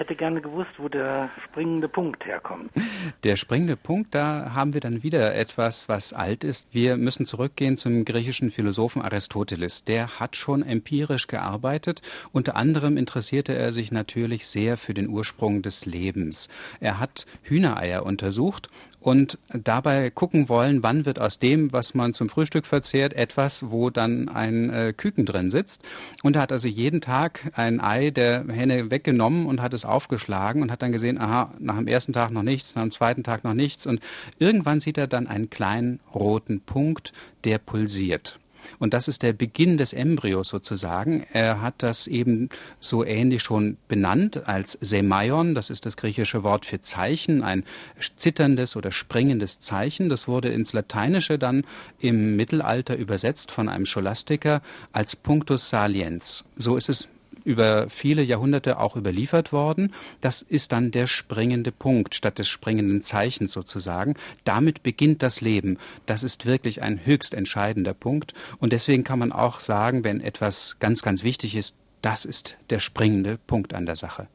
hätte gerne gewusst, wo der springende Punkt herkommt. Der springende Punkt, da haben wir dann wieder etwas, was alt ist. Wir müssen zurückgehen zum griechischen Philosophen Aristoteles. Der hat schon empirisch gearbeitet. Unter anderem interessierte er sich natürlich sehr für den Ursprung des Lebens. Er hat Hühnereier untersucht und dabei gucken wollen, wann wird aus dem, was man zum Frühstück verzehrt, etwas, wo dann ein äh, Küken drin sitzt. Und er hat also jeden Tag ein Ei der Henne weggenommen und hat es aufgeschlagen und hat dann gesehen, aha, nach dem ersten Tag noch nichts, nach dem zweiten Tag noch nichts. Und irgendwann sieht er dann einen kleinen roten Punkt, der pulsiert. Und das ist der Beginn des Embryos sozusagen. Er hat das eben so ähnlich schon benannt als Semaion. Das ist das griechische Wort für Zeichen, ein zitterndes oder springendes Zeichen. Das wurde ins Lateinische dann im Mittelalter übersetzt von einem Scholastiker als Punctus saliens. So ist es über viele Jahrhunderte auch überliefert worden. Das ist dann der springende Punkt statt des springenden Zeichens sozusagen. Damit beginnt das Leben. Das ist wirklich ein höchst entscheidender Punkt. Und deswegen kann man auch sagen, wenn etwas ganz, ganz wichtig ist, das ist der springende Punkt an der Sache.